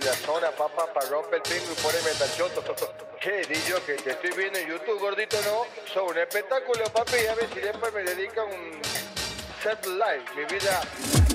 de la zona, papá, para romper el pingo y ponerme el choto. Che, di yo que te estoy viendo en YouTube, gordito, no. Son un espectáculo, papi, a ver si después me dedican un set live, mi vida.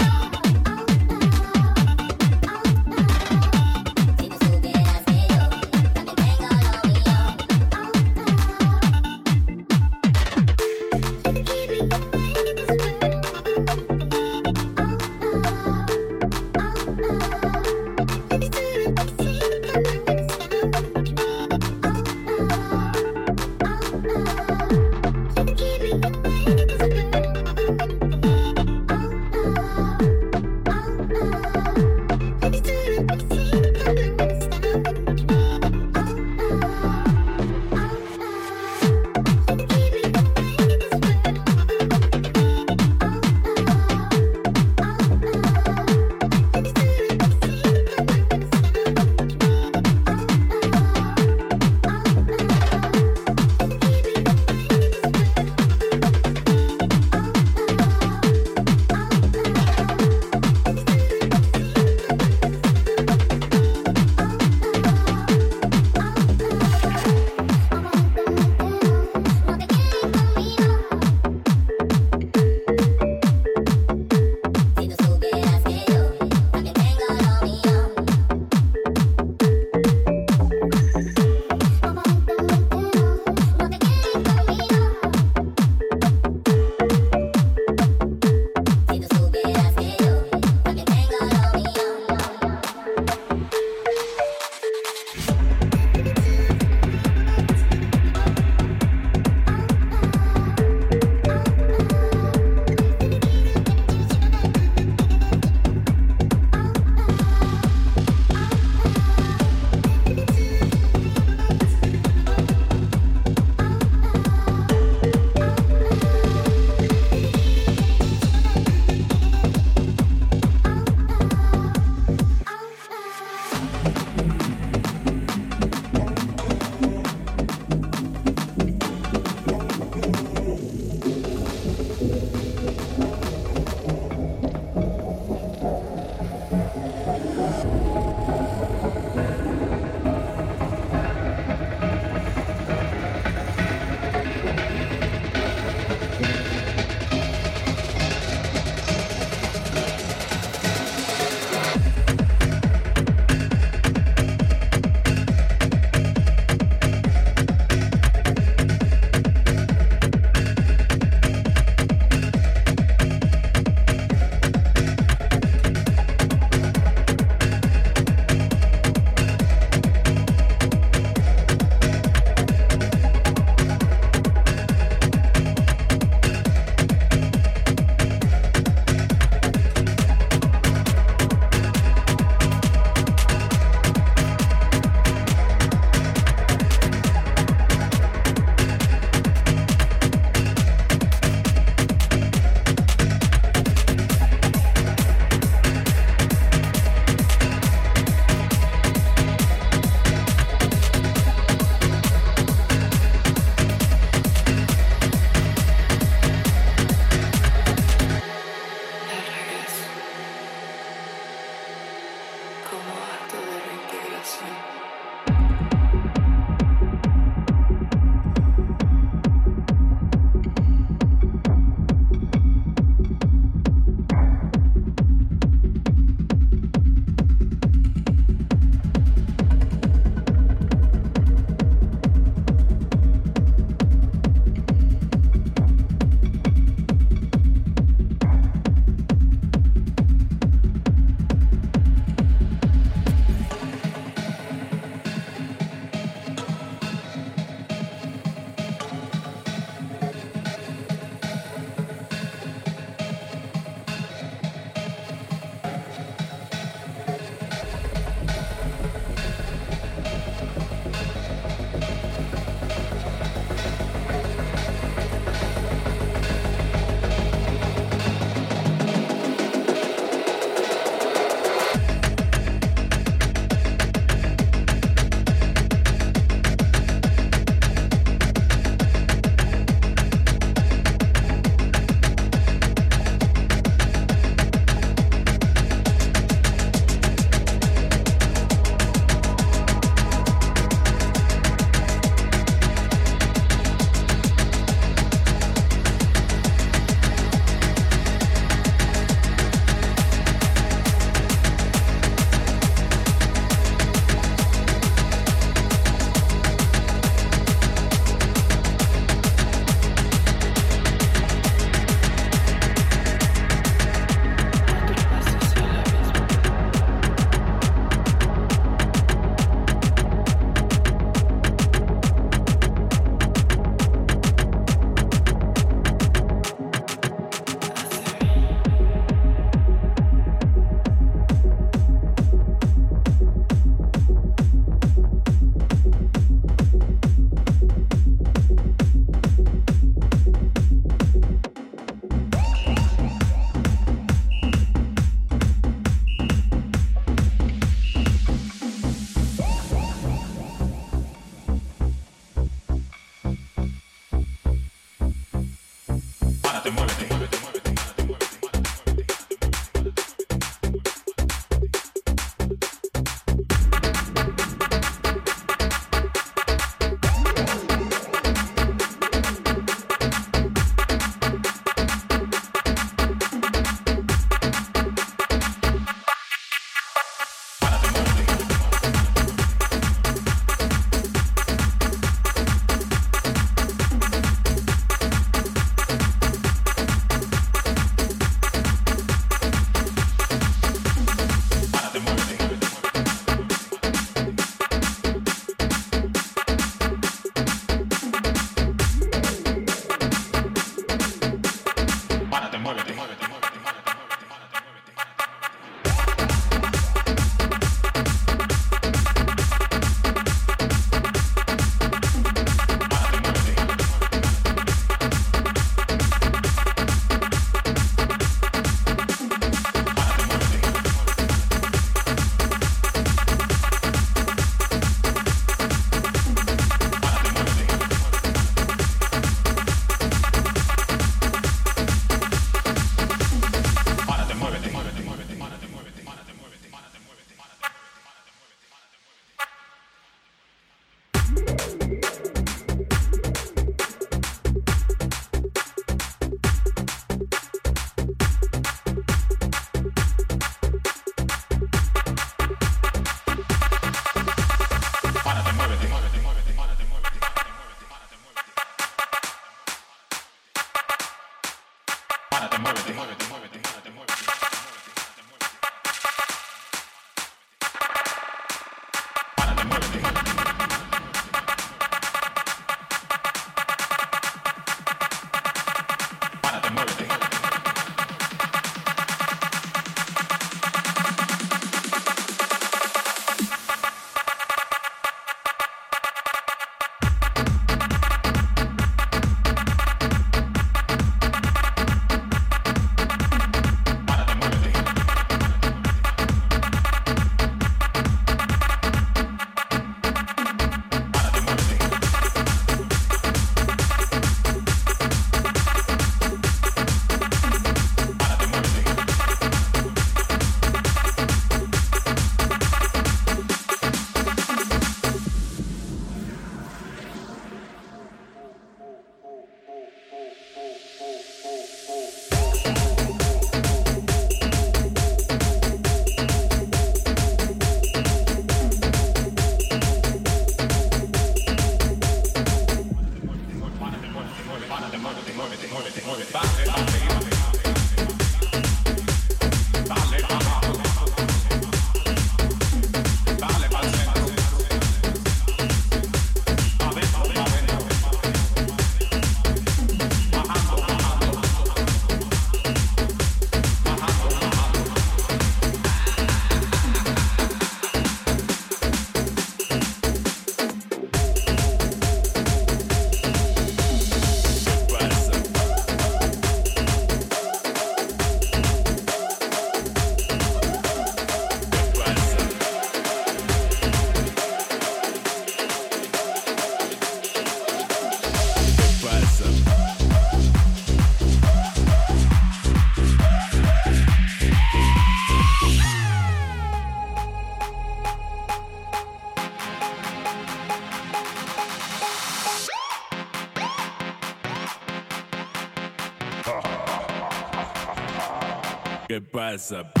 Pasa?